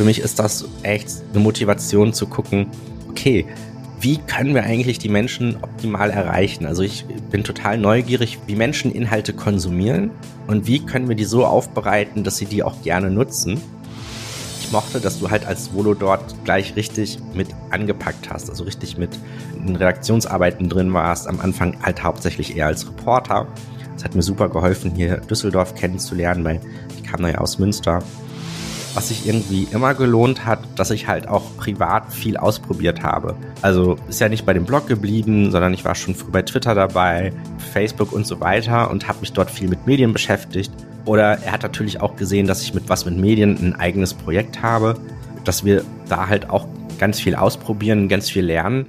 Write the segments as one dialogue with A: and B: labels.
A: für mich ist das echt eine Motivation zu gucken, okay, wie können wir eigentlich die Menschen optimal erreichen? Also ich bin total neugierig, wie Menschen Inhalte konsumieren und wie können wir die so aufbereiten, dass sie die auch gerne nutzen. Ich mochte, dass du halt als Volo dort gleich richtig mit angepackt hast, also richtig mit in Redaktionsarbeiten drin warst, am Anfang halt hauptsächlich eher als Reporter. Das hat mir super geholfen, hier Düsseldorf kennenzulernen, weil ich kam da ja aus Münster was sich irgendwie immer gelohnt hat, dass ich halt auch privat viel ausprobiert habe. Also ist ja nicht bei dem Blog geblieben, sondern ich war schon früh bei Twitter dabei, Facebook und so weiter und habe mich dort viel mit Medien beschäftigt. Oder er hat natürlich auch gesehen, dass ich mit was mit Medien ein eigenes Projekt habe, dass wir da halt auch ganz viel ausprobieren, ganz viel lernen.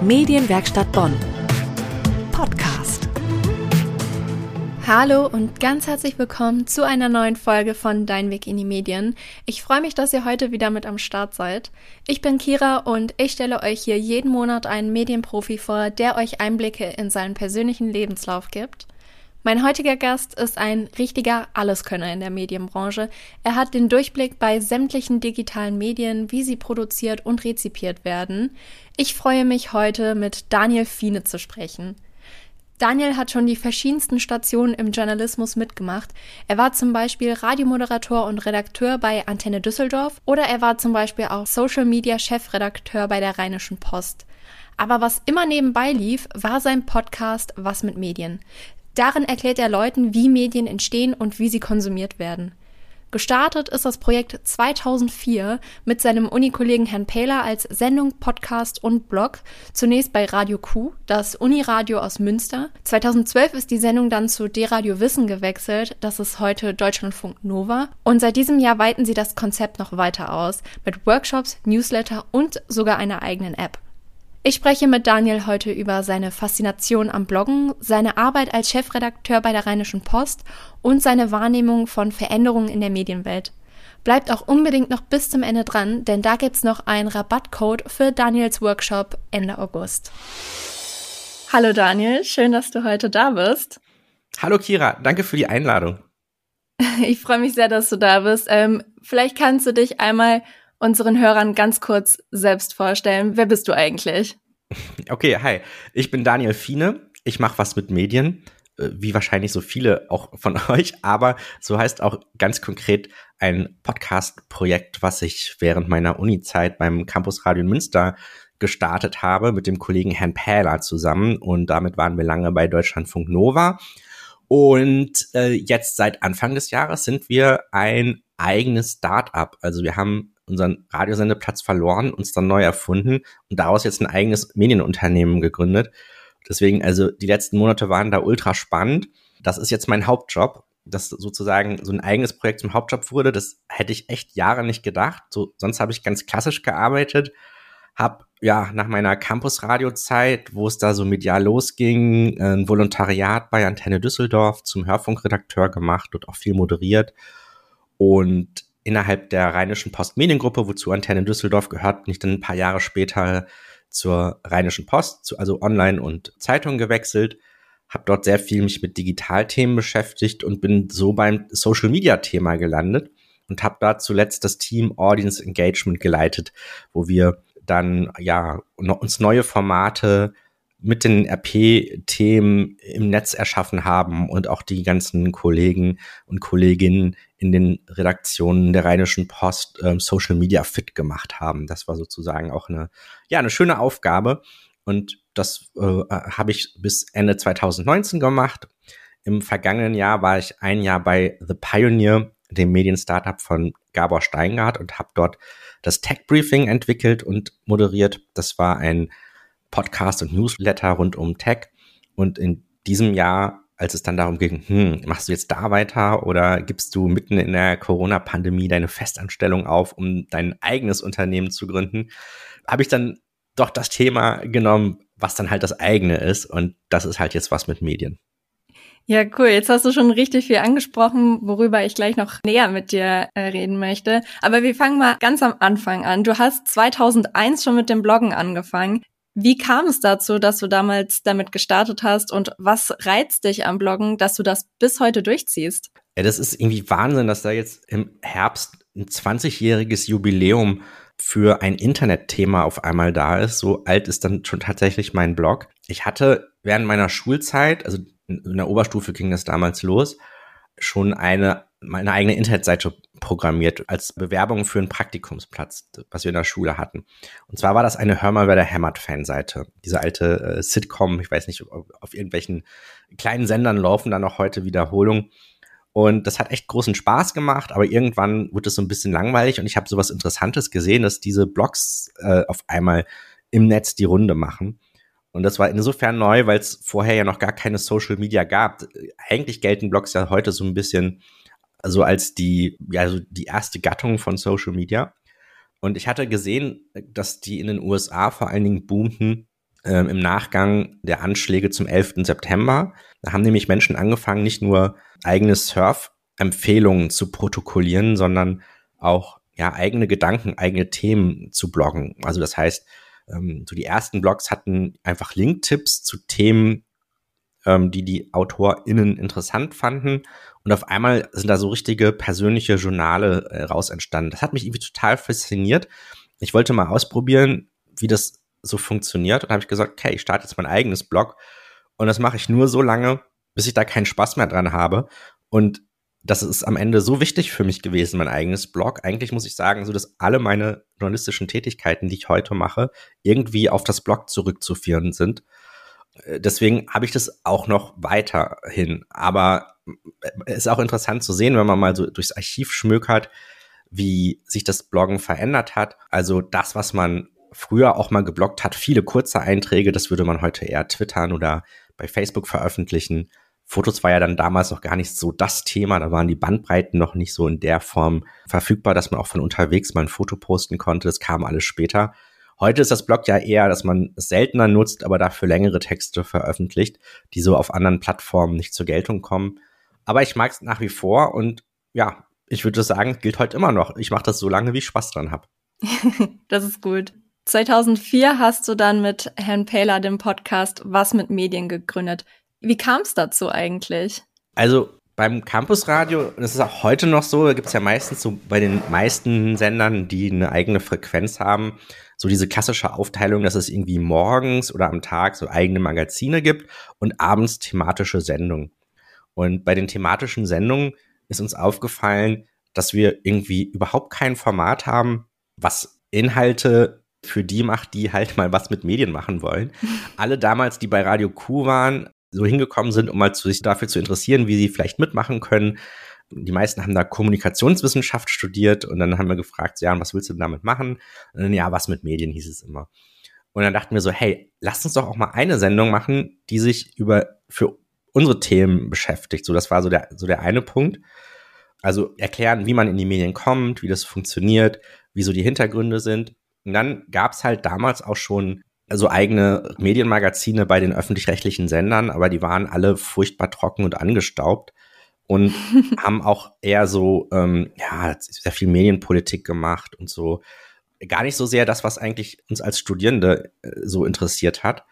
B: Medienwerkstatt Bonn.
C: Hallo und ganz herzlich willkommen zu einer neuen Folge von Dein Weg in die Medien. Ich freue mich, dass ihr heute wieder mit am Start seid. Ich bin Kira und ich stelle euch hier jeden Monat einen Medienprofi vor, der euch Einblicke in seinen persönlichen Lebenslauf gibt. Mein heutiger Gast ist ein richtiger Alleskönner in der Medienbranche. Er hat den Durchblick bei sämtlichen digitalen Medien, wie sie produziert und rezipiert werden. Ich freue mich heute mit Daniel Fiene zu sprechen. Daniel hat schon die verschiedensten Stationen im Journalismus mitgemacht. Er war zum Beispiel Radiomoderator und Redakteur bei Antenne Düsseldorf oder er war zum Beispiel auch Social Media Chefredakteur bei der Rheinischen Post. Aber was immer nebenbei lief, war sein Podcast Was mit Medien. Darin erklärt er Leuten, wie Medien entstehen und wie sie konsumiert werden. Gestartet ist das Projekt 2004 mit seinem Unikollegen Herrn Pähler als Sendung, Podcast und Blog. Zunächst bei Radio Q, das Uniradio aus Münster. 2012 ist die Sendung dann zu D-Radio Wissen gewechselt. Das ist heute Deutschlandfunk Nova. Und seit diesem Jahr weiten sie das Konzept noch weiter aus. Mit Workshops, Newsletter und sogar einer eigenen App. Ich spreche mit Daniel heute über seine Faszination am Bloggen, seine Arbeit als Chefredakteur bei der Rheinischen Post und seine Wahrnehmung von Veränderungen in der Medienwelt. Bleibt auch unbedingt noch bis zum Ende dran, denn da gibt's noch einen Rabattcode für Daniels Workshop Ende August. Hallo Daniel, schön, dass du heute da bist.
A: Hallo Kira, danke für die Einladung.
C: Ich freue mich sehr, dass du da bist. Ähm, vielleicht kannst du dich einmal unseren Hörern ganz kurz selbst vorstellen. Wer bist du eigentlich?
A: Okay, hi. Ich bin Daniel Fiene. Ich mache was mit Medien, äh, wie wahrscheinlich so viele auch von euch, aber so heißt auch ganz konkret ein Podcast-Projekt, was ich während meiner Uni-Zeit beim Campus Radio in Münster gestartet habe mit dem Kollegen Herrn Pähler zusammen und damit waren wir lange bei Deutschlandfunk Nova. Und äh, jetzt seit Anfang des Jahres sind wir ein eigenes Start-up. Also wir haben unseren Radiosendeplatz verloren, uns dann neu erfunden und daraus jetzt ein eigenes Medienunternehmen gegründet. Deswegen, also die letzten Monate waren da ultra spannend. Das ist jetzt mein Hauptjob, dass sozusagen so ein eigenes Projekt zum Hauptjob wurde. Das hätte ich echt Jahre nicht gedacht. So, sonst habe ich ganz klassisch gearbeitet, habe ja nach meiner Campus-Radio-Zeit, wo es da so medial losging, ein Volontariat bei Antenne Düsseldorf zum Hörfunkredakteur gemacht und auch viel moderiert. Und innerhalb der Rheinischen Post Mediengruppe, wozu Antenne Düsseldorf gehört, bin ich dann ein paar Jahre später zur Rheinischen Post, also Online und Zeitung gewechselt, habe dort sehr viel mich mit Digitalthemen beschäftigt und bin so beim Social Media Thema gelandet und habe da zuletzt das Team Audience Engagement geleitet, wo wir dann ja uns neue Formate mit den RP-Themen im Netz erschaffen haben und auch die ganzen Kollegen und Kolleginnen in den Redaktionen der Rheinischen Post ähm, Social Media fit gemacht haben. Das war sozusagen auch eine, ja, eine schöne Aufgabe. Und das äh, habe ich bis Ende 2019 gemacht. Im vergangenen Jahr war ich ein Jahr bei The Pioneer, dem Medien-Startup von Gabor Steingart und habe dort das Tech Briefing entwickelt und moderiert. Das war ein Podcast und Newsletter rund um Tech. Und in diesem Jahr, als es dann darum ging, hm, machst du jetzt da weiter oder gibst du mitten in der Corona-Pandemie deine Festanstellung auf, um dein eigenes Unternehmen zu gründen, habe ich dann doch das Thema genommen, was dann halt das eigene ist. Und das ist halt jetzt was mit Medien.
C: Ja, cool. Jetzt hast du schon richtig viel angesprochen, worüber ich gleich noch näher mit dir äh, reden möchte. Aber wir fangen mal ganz am Anfang an. Du hast 2001 schon mit dem Bloggen angefangen. Wie kam es dazu, dass du damals damit gestartet hast und was reizt dich am Bloggen, dass du das bis heute durchziehst?
A: Ja, das ist irgendwie Wahnsinn, dass da jetzt im Herbst ein 20-jähriges Jubiläum für ein Internetthema auf einmal da ist. So alt ist dann schon tatsächlich mein Blog. Ich hatte während meiner Schulzeit, also in der Oberstufe ging das damals los, schon eine meine eigene Internetseite programmiert als Bewerbung für einen Praktikumsplatz, was wir in der Schule hatten. Und zwar war das eine Hör mal, wer der hämmert Fanseite. Diese alte äh, Sitcom, ich weiß nicht, auf irgendwelchen kleinen Sendern laufen dann noch heute Wiederholungen. Und das hat echt großen Spaß gemacht, aber irgendwann wurde es so ein bisschen langweilig und ich habe sowas Interessantes gesehen, dass diese Blogs äh, auf einmal im Netz die Runde machen. Und das war insofern neu, weil es vorher ja noch gar keine Social Media gab. Eigentlich gelten Blogs ja heute so ein bisschen so als die, ja, so die erste Gattung von Social Media. Und ich hatte gesehen, dass die in den USA vor allen Dingen boomten äh, im Nachgang der Anschläge zum 11. September. Da haben nämlich Menschen angefangen, nicht nur eigene Surf-Empfehlungen zu protokollieren, sondern auch ja, eigene Gedanken, eigene Themen zu bloggen. Also das heißt, ähm, so die ersten Blogs hatten einfach Link-Tipps zu Themen, ähm, die die AutorInnen interessant fanden. Und auf einmal sind da so richtige persönliche Journale äh, raus entstanden. Das hat mich irgendwie total fasziniert. Ich wollte mal ausprobieren, wie das so funktioniert. Und habe ich gesagt, okay, ich starte jetzt mein eigenes Blog. Und das mache ich nur so lange, bis ich da keinen Spaß mehr dran habe. Und das ist am Ende so wichtig für mich gewesen, mein eigenes Blog. Eigentlich muss ich sagen, so dass alle meine journalistischen Tätigkeiten, die ich heute mache, irgendwie auf das Blog zurückzuführen sind. Äh, deswegen habe ich das auch noch weiterhin. Aber es ist auch interessant zu sehen, wenn man mal so durchs Archiv schmökert, wie sich das Bloggen verändert hat. Also das, was man früher auch mal gebloggt hat, viele kurze Einträge, das würde man heute eher twittern oder bei Facebook veröffentlichen. Fotos war ja dann damals noch gar nicht so das Thema, da waren die Bandbreiten noch nicht so in der Form verfügbar, dass man auch von unterwegs mal ein Foto posten konnte. Das kam alles später. Heute ist das Blog ja eher, dass man es seltener nutzt, aber dafür längere Texte veröffentlicht, die so auf anderen Plattformen nicht zur Geltung kommen. Aber ich mag es nach wie vor und ja, ich würde sagen, gilt heute immer noch. Ich mache das so lange, wie ich Spaß dran habe.
C: das ist gut. 2004 hast du dann mit Herrn Pähler den Podcast Was mit Medien gegründet. Wie kam es dazu eigentlich?
A: Also beim Campusradio, das ist auch heute noch so, da gibt es ja meistens so bei den meisten Sendern, die eine eigene Frequenz haben, so diese klassische Aufteilung, dass es irgendwie morgens oder am Tag so eigene Magazine gibt und abends thematische Sendungen. Und bei den thematischen Sendungen ist uns aufgefallen, dass wir irgendwie überhaupt kein Format haben, was Inhalte für die macht, die halt mal was mit Medien machen wollen. Alle damals, die bei Radio Q waren, so hingekommen sind, um mal zu, sich dafür zu interessieren, wie sie vielleicht mitmachen können, die meisten haben da Kommunikationswissenschaft studiert und dann haben wir gefragt, ja, was willst du damit machen? Und dann, ja, was mit Medien hieß es immer. Und dann dachten wir so, hey, lass uns doch auch mal eine Sendung machen, die sich über für unsere Themen beschäftigt. So, das war so der, so der eine Punkt. Also erklären, wie man in die Medien kommt, wie das funktioniert, wie so die Hintergründe sind. Und dann gab es halt damals auch schon so eigene Medienmagazine bei den öffentlich-rechtlichen Sendern, aber die waren alle furchtbar trocken und angestaubt und haben auch eher so, ähm, ja, sehr viel Medienpolitik gemacht und so. Gar nicht so sehr das, was eigentlich uns als Studierende äh, so interessiert hat.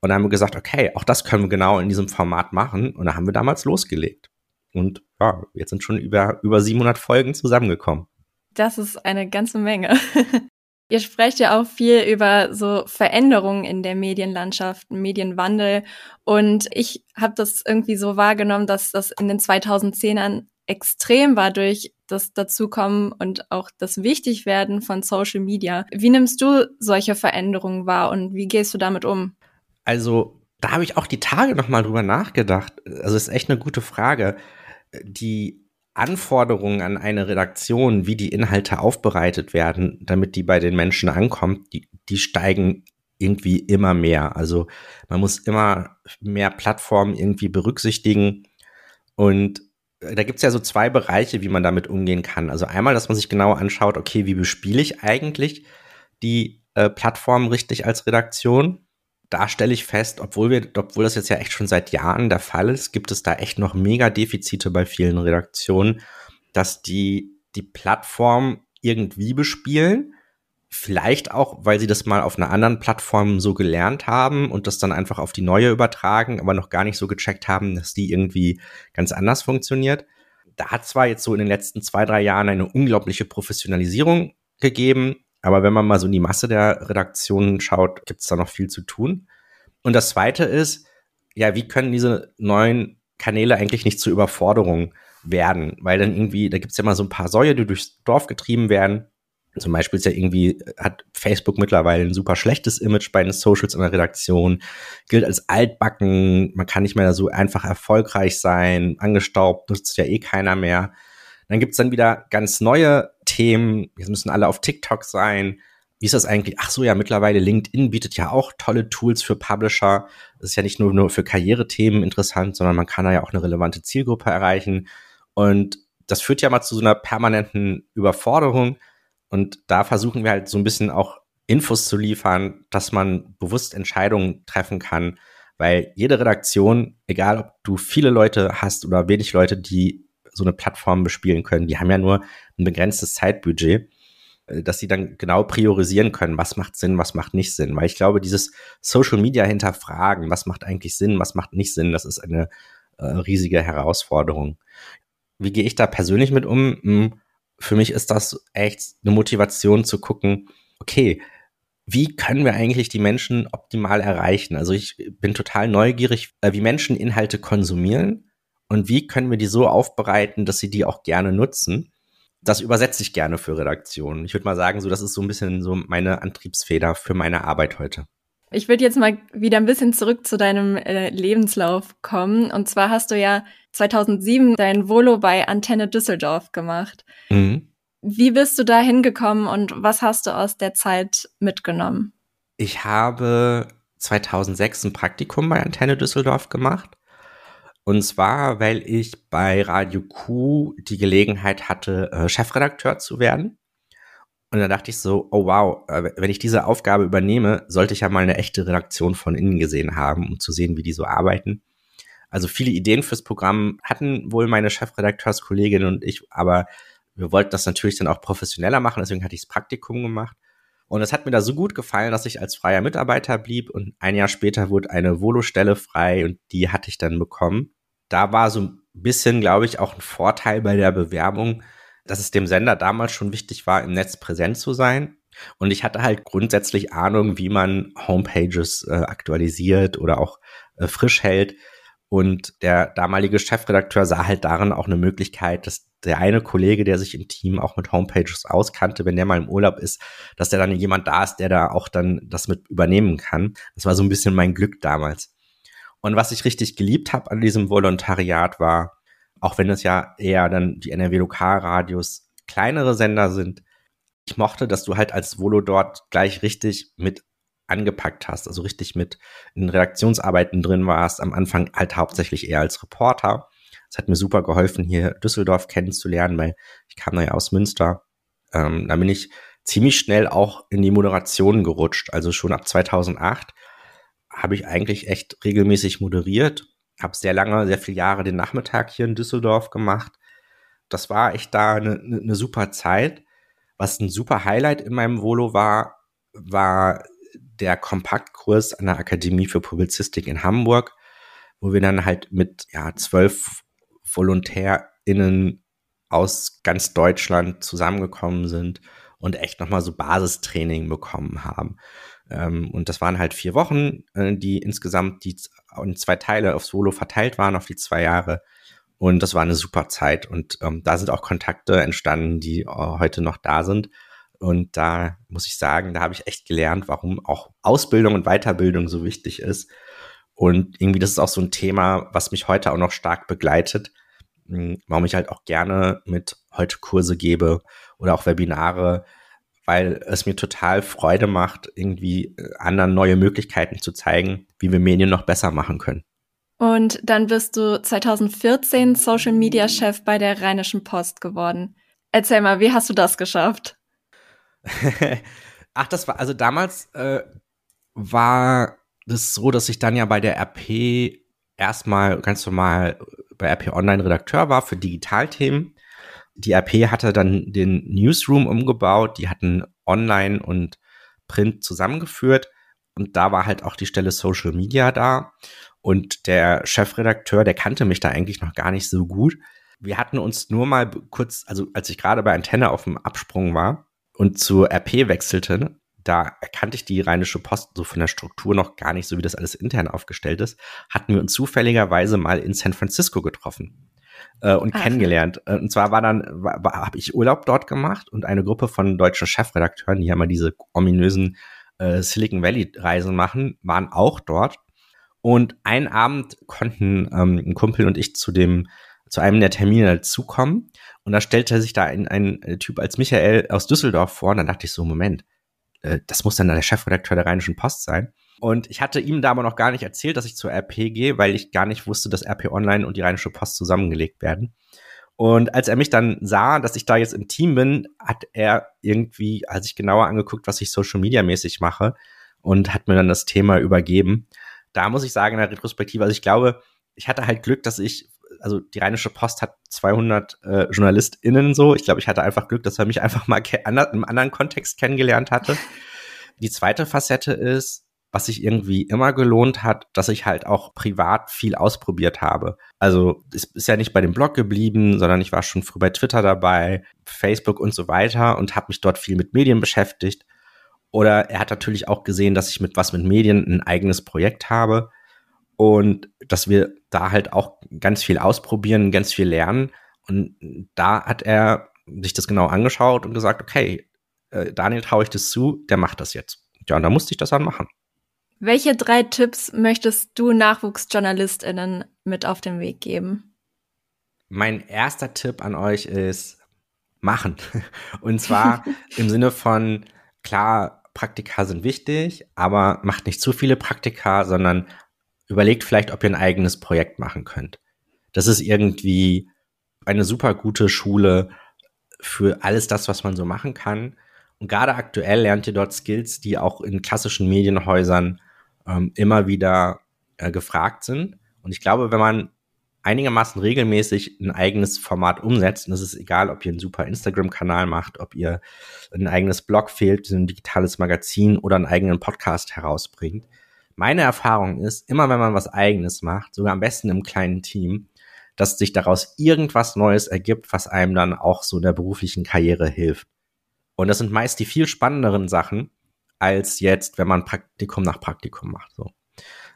A: Und dann haben wir gesagt, okay, auch das können wir genau in diesem Format machen. Und da haben wir damals losgelegt. Und ja, jetzt sind schon über, über 700 Folgen zusammengekommen.
C: Das ist eine ganze Menge. Ihr sprecht ja auch viel über so Veränderungen in der Medienlandschaft, Medienwandel. Und ich habe das irgendwie so wahrgenommen, dass das in den 2010ern extrem war durch das Dazukommen und auch das Wichtigwerden von Social Media. Wie nimmst du solche Veränderungen wahr und wie gehst du damit um?
A: Also, da habe ich auch die Tage nochmal drüber nachgedacht. Also, es ist echt eine gute Frage. Die Anforderungen an eine Redaktion, wie die Inhalte aufbereitet werden, damit die bei den Menschen ankommt, die, die steigen irgendwie immer mehr. Also man muss immer mehr Plattformen irgendwie berücksichtigen. Und da gibt es ja so zwei Bereiche, wie man damit umgehen kann. Also einmal, dass man sich genau anschaut, okay, wie bespiele ich eigentlich die äh, Plattform richtig als Redaktion? Da stelle ich fest, obwohl wir, obwohl das jetzt ja echt schon seit Jahren der Fall ist, gibt es da echt noch mega Defizite bei vielen Redaktionen, dass die die Plattform irgendwie bespielen, Vielleicht auch, weil sie das mal auf einer anderen Plattform so gelernt haben und das dann einfach auf die neue übertragen, aber noch gar nicht so gecheckt haben, dass die irgendwie ganz anders funktioniert. Da hat zwar jetzt so in den letzten zwei, drei Jahren eine unglaubliche Professionalisierung gegeben, aber wenn man mal so in die Masse der Redaktionen schaut, gibt es da noch viel zu tun. Und das Zweite ist, ja, wie können diese neuen Kanäle eigentlich nicht zur Überforderung werden? Weil dann irgendwie, da gibt es ja mal so ein paar Säue, die durchs Dorf getrieben werden zum Beispiel ist ja irgendwie, hat Facebook mittlerweile ein super schlechtes Image bei den Socials in der Redaktion, gilt als altbacken, man kann nicht mehr so einfach erfolgreich sein, angestaubt, nutzt ja eh keiner mehr. Dann gibt's dann wieder ganz neue Themen, jetzt müssen alle auf TikTok sein. Wie ist das eigentlich? Ach so, ja, mittlerweile LinkedIn bietet ja auch tolle Tools für Publisher. Das ist ja nicht nur, nur für Karrierethemen interessant, sondern man kann da ja auch eine relevante Zielgruppe erreichen. Und das führt ja mal zu so einer permanenten Überforderung und da versuchen wir halt so ein bisschen auch Infos zu liefern, dass man bewusst Entscheidungen treffen kann, weil jede Redaktion, egal ob du viele Leute hast oder wenig Leute, die so eine Plattform bespielen können, die haben ja nur ein begrenztes Zeitbudget, äh, dass sie dann genau priorisieren können, was macht Sinn, was macht nicht Sinn. Weil ich glaube, dieses Social Media hinterfragen, was macht eigentlich Sinn, was macht nicht Sinn, das ist eine äh, riesige Herausforderung. Wie gehe ich da persönlich mit um? Hm, für mich ist das echt eine Motivation zu gucken, okay, wie können wir eigentlich die Menschen optimal erreichen? Also ich bin total neugierig, äh, wie Menschen Inhalte konsumieren und wie können wir die so aufbereiten, dass sie die auch gerne nutzen. Das übersetze ich gerne für Redaktionen. Ich würde mal sagen, so das ist so ein bisschen so meine Antriebsfeder für meine Arbeit heute.
C: Ich würde jetzt mal wieder ein bisschen zurück zu deinem äh, Lebenslauf kommen. Und zwar hast du ja 2007 dein Volo bei Antenne Düsseldorf gemacht. Mhm. Wie bist du da hingekommen und was hast du aus der Zeit mitgenommen?
A: Ich habe 2006 ein Praktikum bei Antenne Düsseldorf gemacht. Und zwar, weil ich bei Radio Q die Gelegenheit hatte, äh, Chefredakteur zu werden. Und da dachte ich so, oh wow, äh, wenn ich diese Aufgabe übernehme, sollte ich ja mal eine echte Redaktion von innen gesehen haben, um zu sehen, wie die so arbeiten. Also viele Ideen fürs Programm hatten wohl meine Chefredakteurskollegin und ich, aber wir wollten das natürlich dann auch professioneller machen, deswegen hatte ich das Praktikum gemacht. Und es hat mir da so gut gefallen, dass ich als freier Mitarbeiter blieb und ein Jahr später wurde eine Volo-Stelle frei und die hatte ich dann bekommen. Da war so ein bisschen, glaube ich, auch ein Vorteil bei der Bewerbung, dass es dem Sender damals schon wichtig war, im Netz präsent zu sein. Und ich hatte halt grundsätzlich Ahnung, wie man Homepages äh, aktualisiert oder auch äh, frisch hält. Und der damalige Chefredakteur sah halt darin auch eine Möglichkeit, dass der eine Kollege, der sich im Team auch mit Homepages auskannte, wenn der mal im Urlaub ist, dass der dann jemand da ist, der da auch dann das mit übernehmen kann. Das war so ein bisschen mein Glück damals. Und was ich richtig geliebt habe an diesem Volontariat war, auch wenn es ja eher dann die NRW-Lokalradios kleinere Sender sind. Ich mochte, dass du halt als Volo dort gleich richtig mit angepackt hast, also richtig mit in Redaktionsarbeiten drin warst, am Anfang halt hauptsächlich eher als Reporter. Es hat mir super geholfen, hier Düsseldorf kennenzulernen, weil ich kam da ja aus Münster. Ähm, da bin ich ziemlich schnell auch in die Moderation gerutscht. Also schon ab 2008 habe ich eigentlich echt regelmäßig moderiert habe sehr lange, sehr viele Jahre den Nachmittag hier in Düsseldorf gemacht. Das war echt da eine, eine super Zeit. Was ein super Highlight in meinem Volo war, war der Kompaktkurs an der Akademie für Publizistik in Hamburg, wo wir dann halt mit ja, zwölf VolontärInnen aus ganz Deutschland zusammengekommen sind und echt nochmal so Basistraining bekommen haben. Ähm, und das waren halt vier Wochen, äh, die insgesamt die in zwei Teile aufs Solo verteilt waren, auf die zwei Jahre. Und das war eine super Zeit. Und ähm, da sind auch Kontakte entstanden, die äh, heute noch da sind. Und da muss ich sagen, da habe ich echt gelernt, warum auch Ausbildung und Weiterbildung so wichtig ist. Und irgendwie, das ist auch so ein Thema, was mich heute auch noch stark begleitet, hm, warum ich halt auch gerne mit heute Kurse gebe oder auch Webinare, weil es mir total Freude macht, irgendwie äh, anderen neue Möglichkeiten zu zeigen, wie wir Medien noch besser machen können.
C: Und dann bist du 2014 Social Media Chef bei der Rheinischen Post geworden. Erzähl mal, wie hast du das geschafft?
A: Ach, das war, also damals äh, war das so, dass ich dann ja bei der RP erstmal ganz normal bei RP Online Redakteur war für Digitalthemen Die RP hatte dann den Newsroom umgebaut, die hatten Online und Print zusammengeführt und da war halt auch die Stelle Social Media da und der Chefredakteur, der kannte mich da eigentlich noch gar nicht so gut. Wir hatten uns nur mal kurz, also als ich gerade bei Antenne auf dem Absprung war und zur RP wechselte, da erkannte ich die Rheinische Post so von der Struktur noch gar nicht, so wie das alles intern aufgestellt ist, hatten wir uns zufälligerweise mal in San Francisco getroffen äh, und Ach. kennengelernt. Äh, und zwar war dann, habe ich Urlaub dort gemacht und eine Gruppe von deutschen Chefredakteuren, die ja mal diese ominösen äh, Silicon Valley Reisen machen, waren auch dort. Und einen Abend konnten ähm, ein Kumpel und ich zu dem zu einem der Termine dazukommen und da stellte sich da ein, ein Typ als Michael aus Düsseldorf vor und dann dachte ich so, Moment, äh, das muss dann der Chefredakteur der Rheinischen Post sein. Und ich hatte ihm da aber noch gar nicht erzählt, dass ich zur RP gehe, weil ich gar nicht wusste, dass RP Online und die Rheinische Post zusammengelegt werden. Und als er mich dann sah, dass ich da jetzt im Team bin, hat er irgendwie, als ich genauer angeguckt, was ich Social Media mäßig mache und hat mir dann das Thema übergeben. Da muss ich sagen, in der Retrospektive, also ich glaube, ich hatte halt Glück, dass ich, also die Rheinische Post hat 200 äh, JournalistInnen so. Ich glaube, ich hatte einfach Glück, dass er mich einfach mal in einem anderen Kontext kennengelernt hatte. Die zweite Facette ist, was sich irgendwie immer gelohnt hat, dass ich halt auch privat viel ausprobiert habe. Also es ist ja nicht bei dem Blog geblieben, sondern ich war schon früh bei Twitter dabei, Facebook und so weiter und habe mich dort viel mit Medien beschäftigt. Oder er hat natürlich auch gesehen, dass ich mit was mit Medien ein eigenes Projekt habe und dass wir da halt auch ganz viel ausprobieren, ganz viel lernen. Und da hat er sich das genau angeschaut und gesagt, okay, äh, Daniel traue ich das zu, der macht das jetzt. Ja, und da musste ich das dann machen.
C: Welche drei Tipps möchtest du NachwuchsjournalistInnen mit auf den Weg geben?
A: Mein erster Tipp an euch ist machen. Und zwar im Sinne von, klar, Praktika sind wichtig, aber macht nicht zu viele Praktika, sondern überlegt vielleicht, ob ihr ein eigenes Projekt machen könnt. Das ist irgendwie eine super gute Schule für alles das, was man so machen kann. Und gerade aktuell lernt ihr dort Skills, die auch in klassischen Medienhäusern ähm, immer wieder äh, gefragt sind. Und ich glaube, wenn man einigermaßen regelmäßig ein eigenes Format umsetzt, und es ist egal, ob ihr einen super Instagram-Kanal macht, ob ihr ein eigenes Blog fehlt, ein digitales Magazin oder einen eigenen Podcast herausbringt. Meine Erfahrung ist, immer wenn man was eigenes macht, sogar am besten im kleinen Team, dass sich daraus irgendwas Neues ergibt, was einem dann auch so in der beruflichen Karriere hilft. Und das sind meist die viel spannenderen Sachen, als jetzt, wenn man Praktikum nach Praktikum macht. So.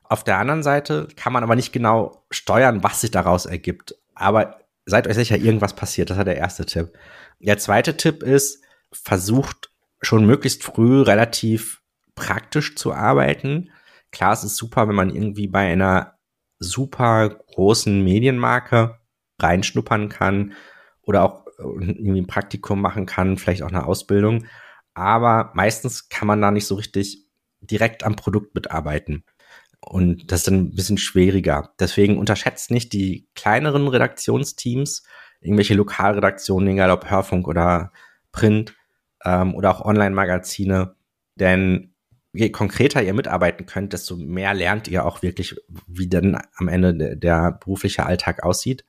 A: Auf der anderen Seite kann man aber nicht genau steuern, was sich daraus ergibt. Aber seid euch sicher, irgendwas passiert. Das war der erste Tipp. Der zweite Tipp ist, versucht schon möglichst früh relativ praktisch zu arbeiten. Klar, es ist super, wenn man irgendwie bei einer super großen Medienmarke reinschnuppern kann oder auch irgendwie ein Praktikum machen kann, vielleicht auch eine Ausbildung aber meistens kann man da nicht so richtig direkt am Produkt mitarbeiten. Und das ist dann ein bisschen schwieriger. Deswegen unterschätzt nicht die kleineren Redaktionsteams, irgendwelche Lokalredaktionen, egal ob Hörfunk oder Print ähm, oder auch Online-Magazine. Denn je konkreter ihr mitarbeiten könnt, desto mehr lernt ihr auch wirklich, wie dann am Ende der, der berufliche Alltag aussieht.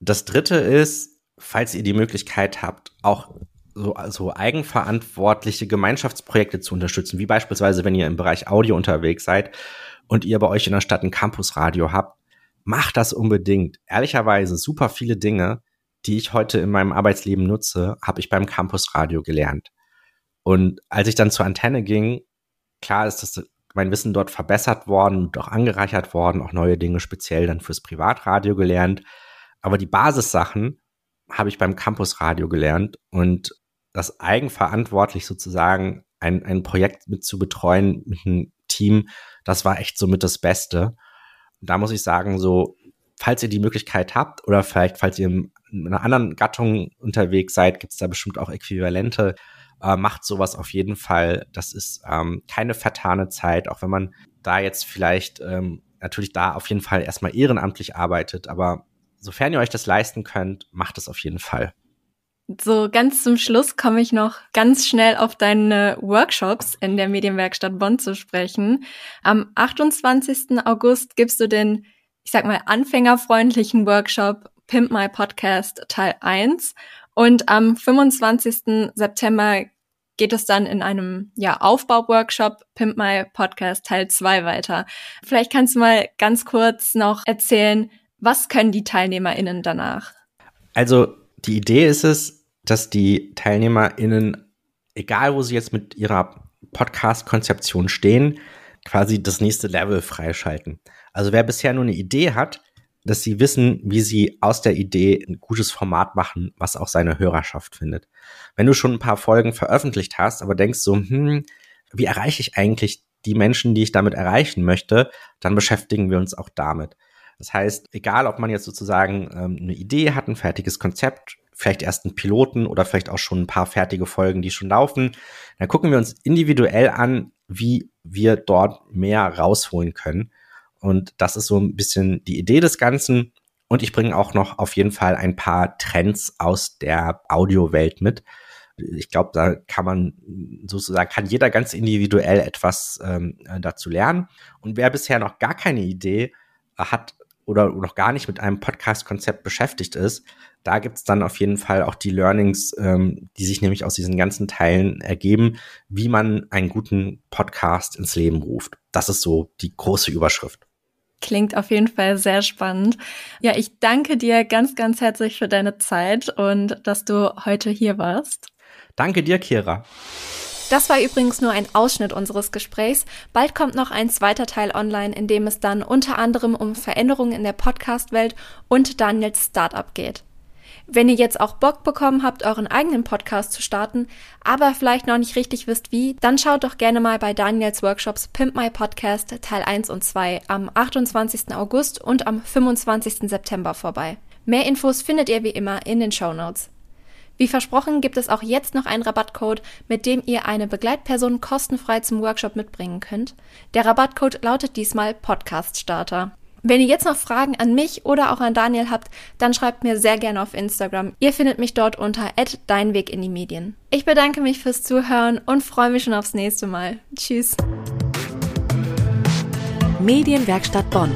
A: Das dritte ist, falls ihr die Möglichkeit habt, auch so also eigenverantwortliche Gemeinschaftsprojekte zu unterstützen, wie beispielsweise, wenn ihr im Bereich Audio unterwegs seid und ihr bei euch in der Stadt ein Campusradio habt, macht das unbedingt. Ehrlicherweise super viele Dinge, die ich heute in meinem Arbeitsleben nutze, habe ich beim Campusradio gelernt. Und als ich dann zur Antenne ging, klar ist das mein Wissen dort verbessert worden und auch angereichert worden, auch neue Dinge speziell dann fürs Privatradio gelernt. Aber die Basissachen habe ich beim Campusradio gelernt und das eigenverantwortlich sozusagen ein, ein Projekt mit zu betreuen mit einem Team, das war echt somit das Beste. Da muss ich sagen, so, falls ihr die Möglichkeit habt oder vielleicht, falls ihr in einer anderen Gattung unterwegs seid, gibt es da bestimmt auch Äquivalente. Äh, macht sowas auf jeden Fall. Das ist ähm, keine vertane Zeit, auch wenn man da jetzt vielleicht ähm, natürlich da auf jeden Fall erstmal ehrenamtlich arbeitet, aber sofern ihr euch das leisten könnt, macht es auf jeden Fall.
C: So ganz zum Schluss komme ich noch ganz schnell auf deine Workshops in der Medienwerkstatt Bonn zu sprechen. Am 28. August gibst du den, ich sag mal, anfängerfreundlichen Workshop Pimp My Podcast Teil 1 Und am 25. September geht es dann in einem ja, Aufbauworkshop Pimp My Podcast Teil 2 weiter. Vielleicht kannst du mal ganz kurz noch erzählen, was können die TeilnehmerInnen danach?
A: Also die Idee ist es, dass die TeilnehmerInnen, egal wo sie jetzt mit ihrer Podcast-Konzeption stehen, quasi das nächste Level freischalten. Also wer bisher nur eine Idee hat, dass sie wissen, wie sie aus der Idee ein gutes Format machen, was auch seine Hörerschaft findet. Wenn du schon ein paar Folgen veröffentlicht hast, aber denkst so, hm, wie erreiche ich eigentlich die Menschen, die ich damit erreichen möchte, dann beschäftigen wir uns auch damit. Das heißt, egal ob man jetzt sozusagen ähm, eine Idee hat, ein fertiges Konzept, vielleicht erst einen Piloten oder vielleicht auch schon ein paar fertige Folgen, die schon laufen, dann gucken wir uns individuell an, wie wir dort mehr rausholen können. Und das ist so ein bisschen die Idee des Ganzen. Und ich bringe auch noch auf jeden Fall ein paar Trends aus der Audiowelt mit. Ich glaube, da kann man sozusagen, kann jeder ganz individuell etwas ähm, dazu lernen. Und wer bisher noch gar keine Idee hat, oder noch gar nicht mit einem Podcast-Konzept beschäftigt ist, da gibt es dann auf jeden Fall auch die Learnings, ähm, die sich nämlich aus diesen ganzen Teilen ergeben, wie man einen guten Podcast ins Leben ruft. Das ist so die große Überschrift.
C: Klingt auf jeden Fall sehr spannend. Ja, ich danke dir ganz, ganz herzlich für deine Zeit und dass du heute hier warst.
A: Danke dir, Kira.
C: Das war übrigens nur ein Ausschnitt unseres Gesprächs. Bald kommt noch ein zweiter Teil online, in dem es dann unter anderem um Veränderungen in der Podcast-Welt und Daniels Startup geht. Wenn ihr jetzt auch Bock bekommen habt, euren eigenen Podcast zu starten, aber vielleicht noch nicht richtig wisst wie, dann schaut doch gerne mal bei Daniels Workshops Pimp My Podcast Teil 1 und 2 am 28. August und am 25. September vorbei. Mehr Infos findet ihr wie immer in den Show Notes. Wie versprochen gibt es auch jetzt noch einen Rabattcode, mit dem ihr eine Begleitperson kostenfrei zum Workshop mitbringen könnt. Der Rabattcode lautet diesmal Podcast Starter. Wenn ihr jetzt noch Fragen an mich oder auch an Daniel habt, dann schreibt mir sehr gerne auf Instagram. Ihr findet mich dort unter @deinweg in die Medien. Ich bedanke mich fürs Zuhören und freue mich schon aufs nächste Mal. Tschüss.
B: Medienwerkstatt Bonn.